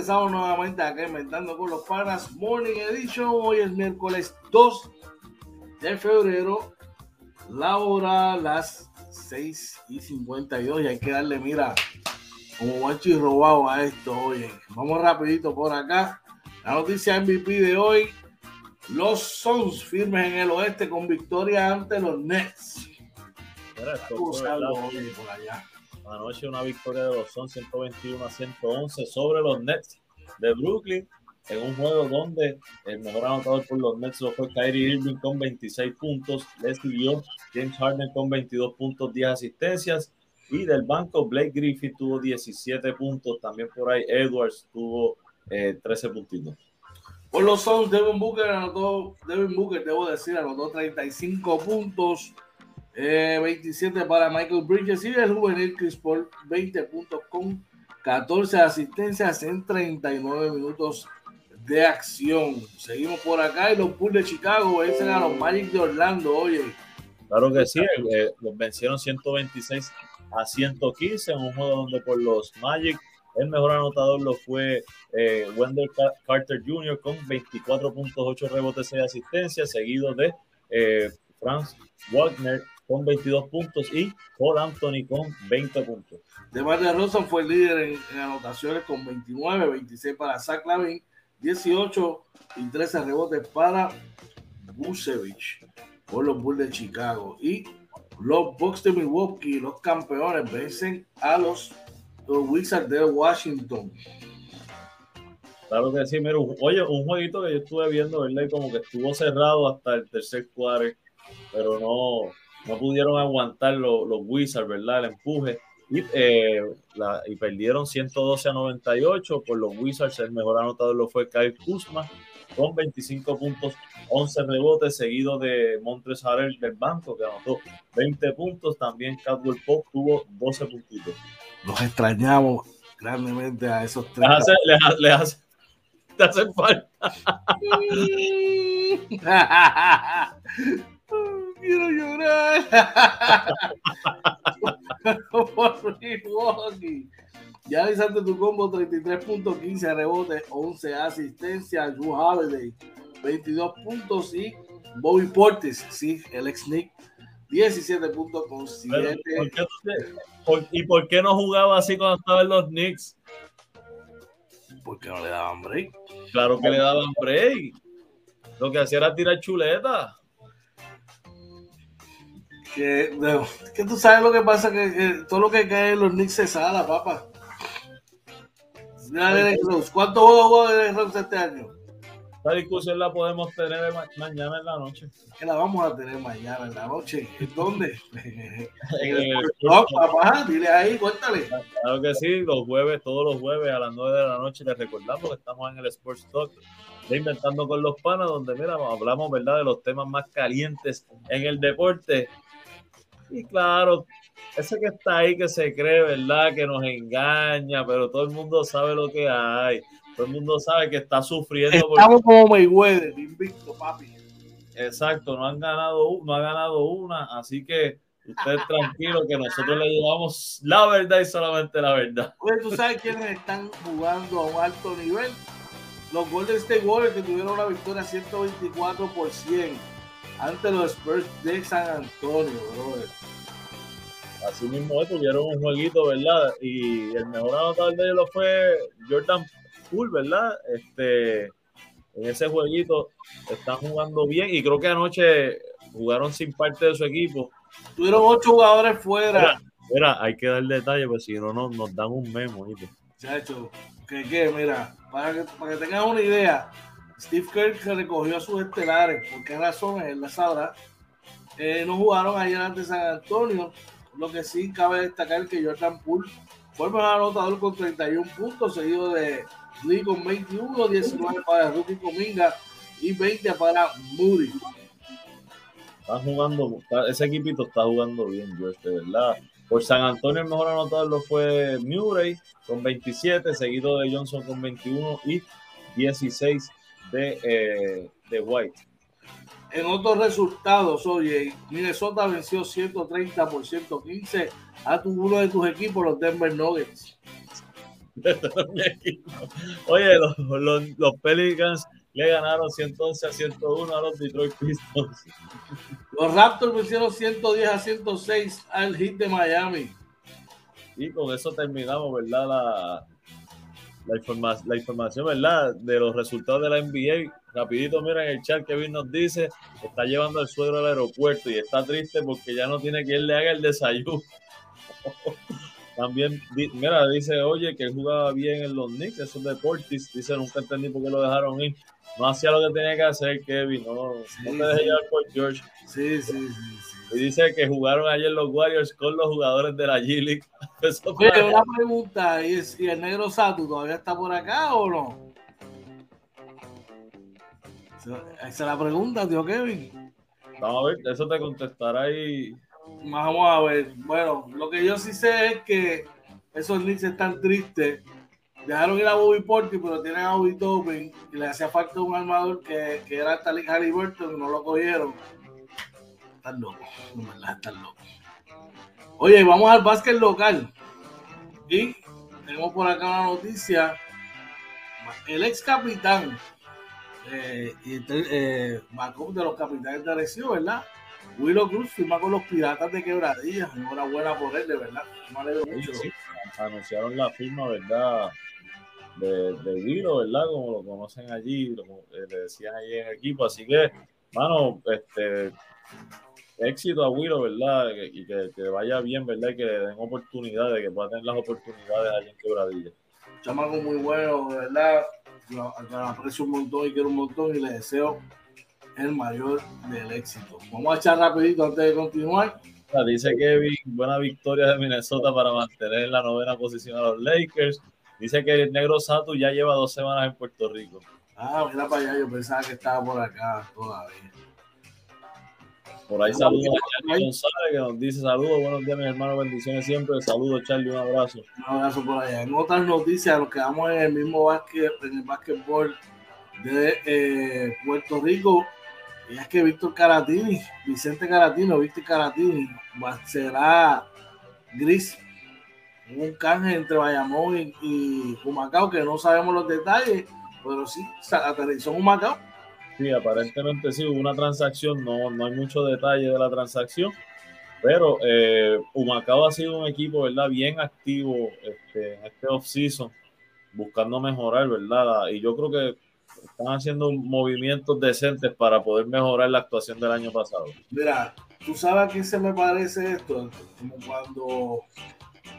Regresamos nuevamente acá inventando con los panas Morning Edition. Hoy es miércoles 2 de febrero, la hora las 6 y 52 y hay que darle, mira, como machi robado a esto, oye. Vamos rapidito por acá. La noticia MVP de hoy. Los Suns firmes en el oeste con victoria ante los Nets. Anoche una victoria de los Suns 121 a 111 sobre los Nets de Brooklyn en un juego donde el mejor anotador por los Nets fue Kyrie Irving con 26 puntos, le siguió James Harden con 22 puntos, 10 asistencias y del banco Blake Griffith tuvo 17 puntos, también por ahí Edwards tuvo 13 eh, puntitos. Por los Suns, Devin Booker anotó, Devin Booker, debo decir, anotó 35 puntos, 27 eh, para Michael Bridges y el juvenil Chris Paul, 20 puntos con 14 asistencias en 39 minutos de acción. Seguimos por acá y los Bulls de Chicago vencen a los Magic de Orlando, oye. Claro que sí, eh, los vencieron 126 a 115 en un juego donde por los Magic el mejor anotador lo fue eh, Wendell Carter Jr. con 24.8 rebotes y asistencias, seguido de eh, Franz Wagner con 22 puntos y Paul Anthony con 20 puntos. De Rosa fue el líder en, anotaciones con 29, 26 para Zach Lavin, 18 y 13 rebotes para Busevich por los Bulls de Chicago. Y los Bucks de Milwaukee, los campeones, vencen a los, Wizards de Washington. Claro que sí, mira, oye, un jueguito que yo estuve viendo, ¿verdad? como que estuvo cerrado hasta el tercer cuadro, pero no, no pudieron aguantar los, los Wizards, ¿verdad? El empuje. Y, eh, y, perdieron 112 a 98 por los Wizards. El mejor anotador lo fue Kyle Kuzma con 25 puntos, 11 rebotes, seguido de Montres Harrell del banco, que anotó 20 puntos. También Cadwell Pop tuvo 12 puntitos. Los extrañamos grandemente a esos tres. Les hace, te hacen falta. Quiero llorar. por Milwaukee. Ya tu combo 33.15 rebotes, 11 asistencias. Drew Holiday 22 puntos y Bobby Portis, sí, el ex Nick, 17 puntos con 7. ¿Y por qué no jugaba así cuando estaba en los Knicks? Porque no le daban break. Claro que le daban break. Lo que hacía era tirar chuleta. Que, que tú sabes lo que pasa, que, todo lo que cae en los Knicks se sala, papá. ¿Cuántos juegos de Rose este año? La discusión la podemos tener mañana en la noche. Que la vamos a tener mañana en la noche. ¿En dónde? no, papá, dile ahí, cuéntale. Claro que sí, los jueves, todos los jueves a las 9 de la noche les recordamos que estamos en el Sports Talk de Inventando con los Panas, donde mira, hablamos ¿verdad? de los temas más calientes en el deporte y claro, ese que está ahí que se cree, ¿verdad? Que nos engaña, pero todo el mundo sabe lo que hay. Todo el mundo sabe que está sufriendo. Estamos como Mayweather, invicto, papi. Exacto, no han ganado, no ha ganado una, así que usted tranquilo que nosotros le llevamos la verdad y solamente la verdad. Oye, ¿tú sabes quiénes están jugando a un alto nivel? Los Golden State Warriors que tuvieron una victoria 124 por 100 ante los Spurs de San Antonio, brother. Así mismo tuvieron un jueguito, ¿verdad? Y el mejor anotador de ellos fue Jordan Poole, ¿verdad? Este, en ese jueguito están jugando bien y creo que anoche jugaron sin parte de su equipo. Tuvieron ocho jugadores fuera. Mira, hay que dar detalle, pues si no, nos, dan un memo. Chacho, que qué, mira, para que, para que tengan una idea, Steve Kerr recogió a sus estelares, ¿por qué razones? Él la sabrá. Eh, no jugaron ayer ante San Antonio, lo que sí cabe destacar que Jordan Poole fue el mejor anotador con 31 puntos, seguido de Lee con 21, 19 para Rookie Cominga y 20 para Moody. Está jugando, ese equipito está jugando bien, George, de verdad. Por San Antonio el mejor anotador fue Murray con 27, seguido de Johnson con 21 y 16 de, eh, de White. En otros resultados, oye, Minnesota venció 130 por 115 a tu, uno de tus equipos, los Denver Nuggets. oye, los, los, Pelicans le ganaron 111 a 101 a los Detroit Pistons. Los Raptors vencieron 110 a 106 al hit de Miami. Y con eso terminamos, ¿verdad? La, la, la información, ¿verdad? De los resultados de la NBA. Rapidito, mira en el chat, Kevin nos dice, está llevando al suegro al aeropuerto y está triste porque ya no tiene quien le haga el desayuno. También, mira, dice, oye, que jugaba bien en los Knicks, esos deportes. Dice, nunca entendí por qué lo dejaron ir. No hacía lo que tenía que hacer, Kevin. No, no te dejes llevar por George. Sí, sí, sí, Y dice que jugaron ayer los Warriors con los jugadores de la G-League. Una pregunta, ¿y el negro Satu todavía está por acá o no? Esa es la pregunta, tío Kevin. Vamos a ver, eso te contestará ahí. Vamos a ver. Bueno, lo que yo sí sé es que esos Knicks están tristes. Dejaron ir a Bobby Porti, pero tienen a Bobby Topin y le hacía falta un armador que, que era Talik Halliburton y no lo cogieron. Están locos, no verdad, están locos. Oye, vamos al básquet local. Y tenemos por acá una noticia. El ex capitán eh, y eh, de los capitanes de Arecibo, ¿verdad? Willow Cruz firma con los Piratas de Quebradilla. Enhorabuena por él, de verdad. Me mucho. Anunciaron la firma, ¿verdad? De, de Willow, ¿verdad? Como lo conocen allí, como eh, le decían allí en el equipo. Así que, mano, este éxito a Willow, ¿verdad? Y que, que, vaya bien, ¿verdad? Y que le den oportunidades, que pueda tener las oportunidades allí en Quebradilla. Chamaco muy bueno, ¿verdad? Lo, aprecio un montón y quiero un montón y le deseo el mayor del éxito. Vamos a echar rapidito antes de continuar. Dice Kevin, buena victoria de Minnesota para mantener la novena posición a los Lakers. Dice que el negro Sato ya lleva dos semanas en Puerto Rico. Ah, mira para allá, yo pensaba que estaba por acá todavía. Por ahí saludos a Charlie González que nos dice saludos, buenos días mis hermanos, bendiciones siempre. Saludos Charlie, un abrazo. Un abrazo por allá. En otras noticias, nos quedamos en el mismo básquet, en el básquetbol de eh, Puerto Rico. Y es que Víctor Caratini, Vicente Caratino, Víctor Caratini, será gris. Un canje entre Bayamón y, y Humacao, que no sabemos los detalles, pero sí, aterrizó en Humacao Sí, aparentemente sí, hubo una transacción, no, no hay mucho detalle de la transacción, pero eh, Humacao ha sido un equipo, ¿verdad? Bien activo este, en este off-season, buscando mejorar, ¿verdad? Y yo creo que están haciendo movimientos decentes para poder mejorar la actuación del año pasado. Mira, tú sabes a qué se me parece esto, como cuando,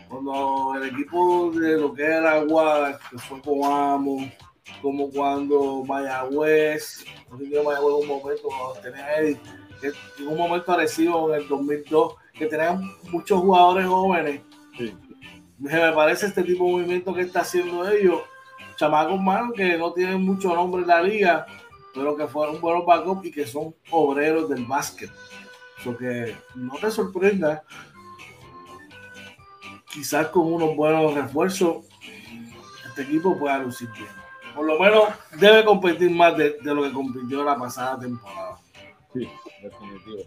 cuando el equipo de lo que era Aguada, que fue con Amo, como cuando Mayagüez, no sé Mayagüez en un momento, cuando tenía Eddie, en un momento parecido en el 2002, que tenían muchos jugadores jóvenes. Me parece este tipo de movimiento que está haciendo ellos, chamacos malos que no tienen mucho nombre en la liga, pero que fueron buenos backup y que son obreros del básquet. Eso que no te sorprenda, quizás con unos buenos refuerzos, este equipo pueda lucir bien por lo menos debe competir más de, lo que compitió la pasada temporada. Sí, definitivo.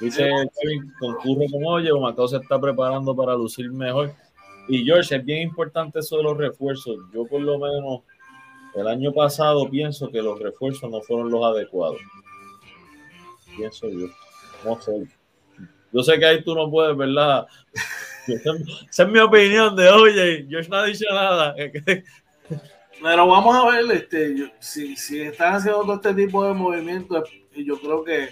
Dice Kevin, concurre con Oye, Macao se está preparando para lucir mejor. Y George, es bien importante eso de los refuerzos. Yo por lo menos el año pasado pienso que los refuerzos no fueron los adecuados. Pienso yo. No sé. Yo sé que ahí tú no puedes, ¿verdad? Esa es mi opinión de, oye, George no ha dicho nada. Pero vamos a ver, este, si, si están haciendo todo este tipo de movimientos, yo creo que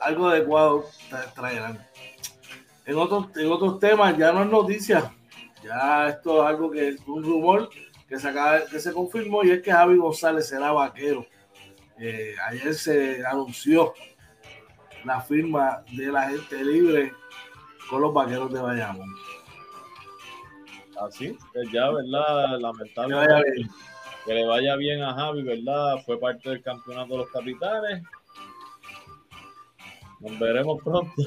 algo adecuado traerán. En otros, en otros temas ya no es noticia, ya esto es algo que es un rumor que se, acaba, que se confirmó y es que Javi González será vaquero. Eh, ayer se anunció la firma de la gente libre con los vaqueros de Bayamón. Así, que ya, ¿verdad? Lamentable que, le vaya bien a Javi, ¿verdad? Fue parte del campeonato de los capitanes. Nos veremos pronto.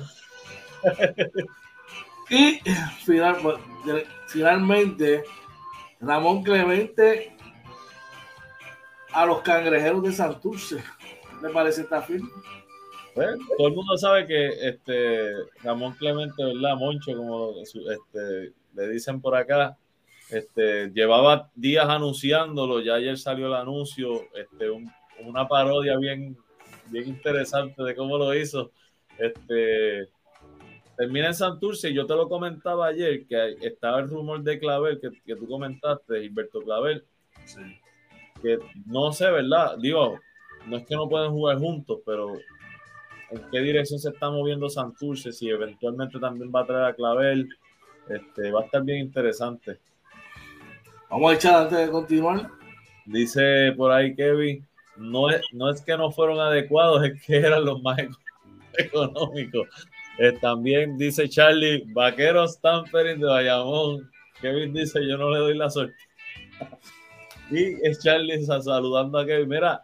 y final, pues, finalmente, Ramón Clemente a los cangrejeros de Santurce. ¿Qué le parece esta firma? Pues, todo el mundo sabe que este Ramón Clemente, ¿verdad? Moncho, como este, le dicen por acá, este, llevaba días anunciándolo, ya ayer salió el anuncio, este, una parodia bien, bien interesante de cómo lo hizo. Este, termina en Santurce. Yo te lo comentaba ayer, que estaba el rumor de Clavel, que, que tú comentaste, Gilberto Clavel. Que no sé, ¿verdad? Digo, no es que no pueden jugar juntos, pero en qué dirección se está moviendo Santurce, si eventualmente también va a traer a Clavel, este, va a estar bien interesante. Vamos a echar antes de continuar. Dice por ahí Kevin, no es, no es que no fueron adecuados, es que eran los más económicos. Eh, también dice Charlie, Vaqueros Stampering de Bayamón. Kevin dice, yo no le doy la suerte. y es Charlie saludando a Kevin. Mira,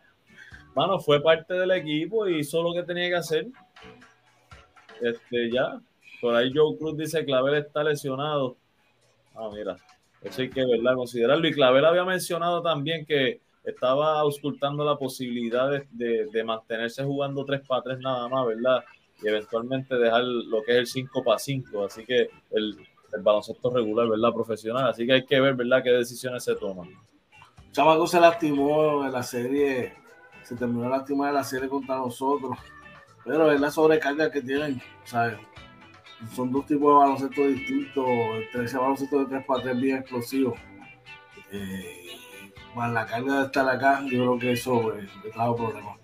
mano, fue parte del equipo y hizo lo que tenía que hacer. Este, ya. Por ahí Joe Cruz dice, Clavel está lesionado. Ah, mira. Eso hay que ¿verdad? considerarlo. Y Clavel había mencionado también que estaba auscultando la posibilidad de, mantenerse jugando 3 para 3 nada más, ¿verdad? Y eventualmente dejar lo que es el 5 para 5. Así que el, baloncesto regular, ¿verdad? Profesional. Así que hay que ver, ¿verdad? Qué decisiones se toman. Chamaco se lastimó en la serie, se terminó de lastimar en la serie contra nosotros. Pero es la sobrecarga que tienen, ¿sabes? Son dos tipos de baloncesto distintos. Ese baloncesto de 3 para 3 bien explosivo. Eh, la carga de estar acá, yo creo que eso es eh, un problema.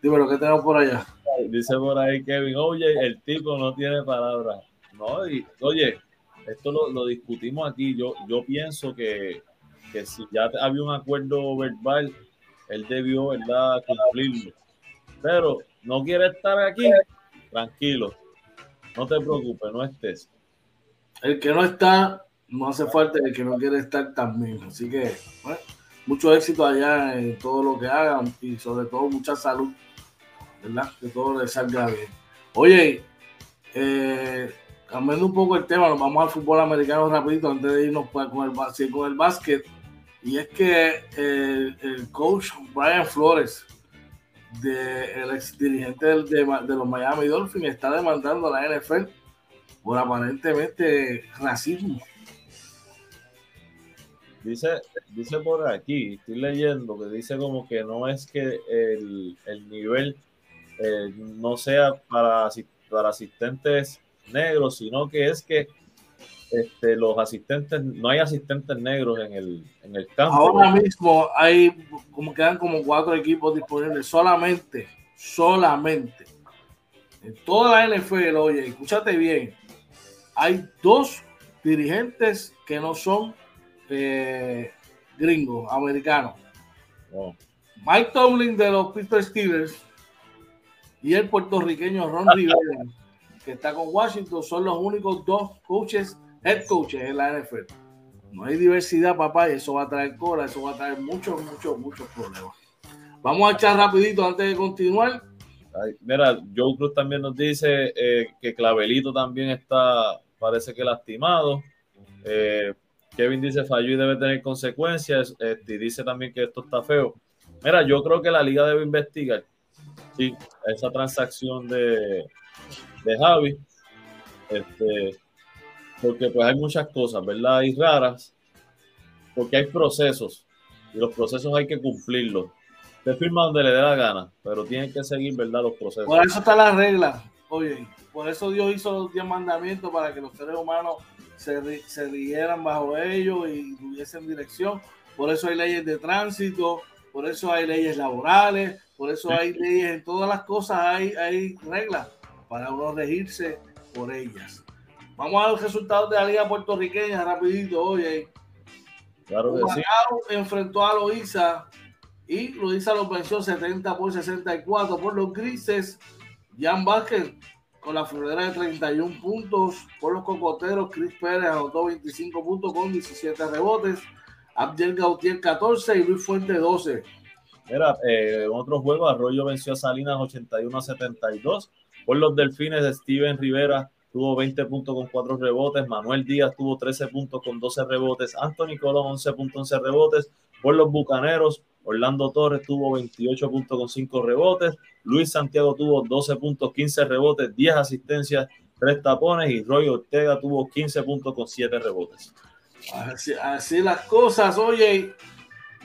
Dime lo que tenemos por allá. Dice por ahí Kevin, oye, el tipo no tiene palabras. No, y, oye, esto lo, discutimos aquí. Yo, yo pienso que, que, si ya había un acuerdo verbal, él debió, ¿verdad?, cumplirlo. Pero no quiere estar aquí, tranquilo. No te preocupes, no estés. El que no está, no hace falta el que no quiere estar también. Así que, mucho éxito allá en todo lo que hagan y sobre todo mucha salud, ¿verdad? Que todo les salga bien. Oye, eh, cambiando un poco el tema, nos vamos al fútbol americano rapidito antes de irnos el, con el básquet. Y es que el, coach Brian Flores, de, el ex dirigente de, de, los Miami Dolphins, está demandando a la NFL por aparentemente racismo. Dice, dice por aquí, estoy leyendo que dice como que no es que el, nivel eh, no sea para, para asistentes negros, sino que es que este, los asistentes, no hay asistentes negros en el, en el campo. Ahora mismo hay como quedan como cuatro equipos disponibles, solamente, solamente. En toda la NFL, oye, escúchate bien, hay dos dirigentes que no son eh, gringo, americano. Mike Tomlin de los Pittsburgh Steelers y el puertorriqueño Ron Rivera, que está con Washington, son los únicos dos coaches, head coaches en la NFL. No hay diversidad, papá, y eso va a traer cola, eso va a traer muchos, muchos, muchos problemas. Vamos a echar rapidito antes de continuar. mira, Joe Cruz también nos dice eh, que Clavelito también está, parece que lastimado. Eh, Kevin dice falló y debe tener consecuencias. Este, dice también que esto está feo. Mira, yo creo que la liga debe investigar sí, esa transacción de, de Javi. Este, porque pues hay muchas cosas, ¿verdad? Y raras. Porque hay procesos. Y los procesos hay que cumplirlos. Te firma donde le dé la gana, pero tienen que seguir, ¿verdad? Los procesos. Por eso está la regla. Oye, por eso Dios hizo los 10 mandamientos para que los seres humanos se, se bajo ellos y tuviesen dirección. Por eso hay leyes de tránsito, por eso hay leyes laborales, por eso hay leyes, en todas las cosas hay, hay reglas para uno regirse por ellas. Vamos a los resultados de la Liga Puertorriqueña rapidito, oye. Claro que sí. enfrentó a Loiza y Loiza los venció 70 por 64 por los grises. Jan Vázquez con la florera de 31 puntos. Por los cocoteros, Chris Pérez anotó 25 puntos con 17 rebotes. Abdel Gautier 14 y Luis Fuente 12. Era eh, en otro juego, Arroyo venció a Salinas 81 a 72. Por los Delfines, Steven Rivera tuvo 20 puntos con 4 rebotes. Manuel Díaz tuvo 13 puntos con 12 rebotes. Anthony Colón 11 puntos 11 rebotes. Por los Bucaneros, Orlando Torres tuvo 28 puntos con 5 rebotes. Luis Santiago tuvo 12 puntos, 15 rebotes, 10 asistencias, 3 tapones. Y Roy Ortega tuvo 15 puntos con 7 rebotes. Así, las cosas, oye.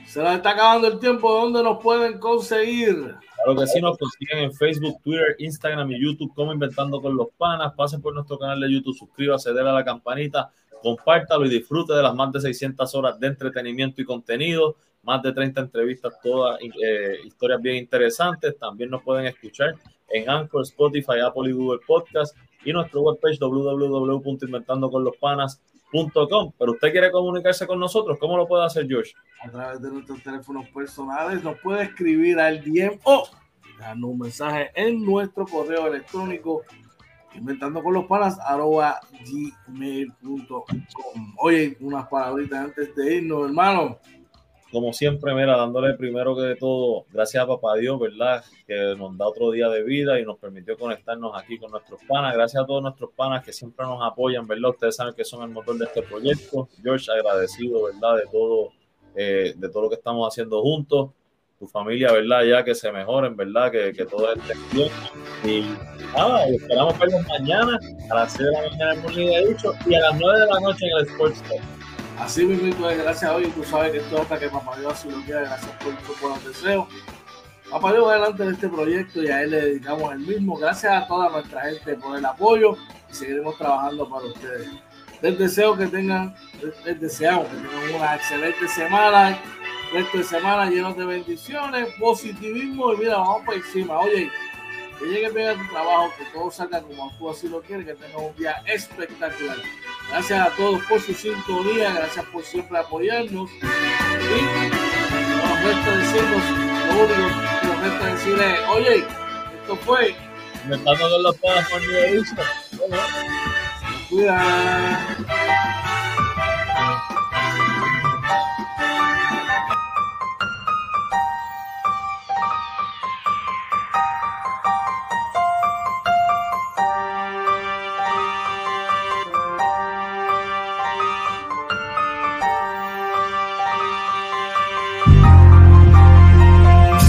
Se nos está acabando el tiempo. ¿Dónde nos pueden conseguir? Claro que sí, nos consiguen en Facebook, Twitter, Instagram y YouTube como Inventando con los Panas. Pasen por nuestro canal de YouTube, suscríbase, denle a la campanita, compártalo y disfrute de las más de 600 horas de entretenimiento y contenido, más de 30 entrevistas, todas eh, historias bien interesantes. También nos pueden escuchar en Anchor, Spotify, Apple y Google Podcast y nuestro webpage www.inventandoconlospanas.com. Pero usted quiere comunicarse con nosotros, ¿cómo lo puede hacer, George? A través de nuestros teléfonos personales, nos puede escribir al DM o darnos un mensaje en nuestro correo electrónico inventando con los panas arroba gmail.com. Oye, unas palabritas antes de irnos, hermano como siempre, mira, dándole primero que de todo, gracias a Papá Dios, ¿verdad? Que nos da otro día de vida y nos permitió conectarnos aquí con nuestros panas. Gracias a todos nuestros panas que siempre nos apoyan, ¿verdad? Ustedes saben que son el motor de este proyecto. George, agradecido, ¿verdad? De todo, eh, de todo lo que estamos haciendo juntos. Tu familia, ¿verdad? Ya que se mejoren, ¿verdad? Que, que todo esté bien. Y nada, esperamos verlos mañana a las 6 de la mañana en el Dicho y a las 9 de la noche en el Sports Así mismo, gracias hoy. Tú sabes que esto es que Papá Dios así lo quiera. Gracias por, por los deseos. Papá Dios adelante de este proyecto y a él le dedicamos el mismo. Gracias a toda nuestra gente por el apoyo y seguiremos trabajando para ustedes. Les deseo que tengan, les deseamos que tengan una excelente semana, resto de semana lleno de bendiciones, positivismo y mira, vamos por encima. Oye, que llegue bien a tu trabajo, que todo salga como tú así lo quieres, que tengas un día espectacular. Gracias a todos por su sintonía, gracias por siempre apoyarnos. Y nos resta decirnos, lo único que nos resta decir es, oye, esto fue. Me están dando pasos por mi Cuida.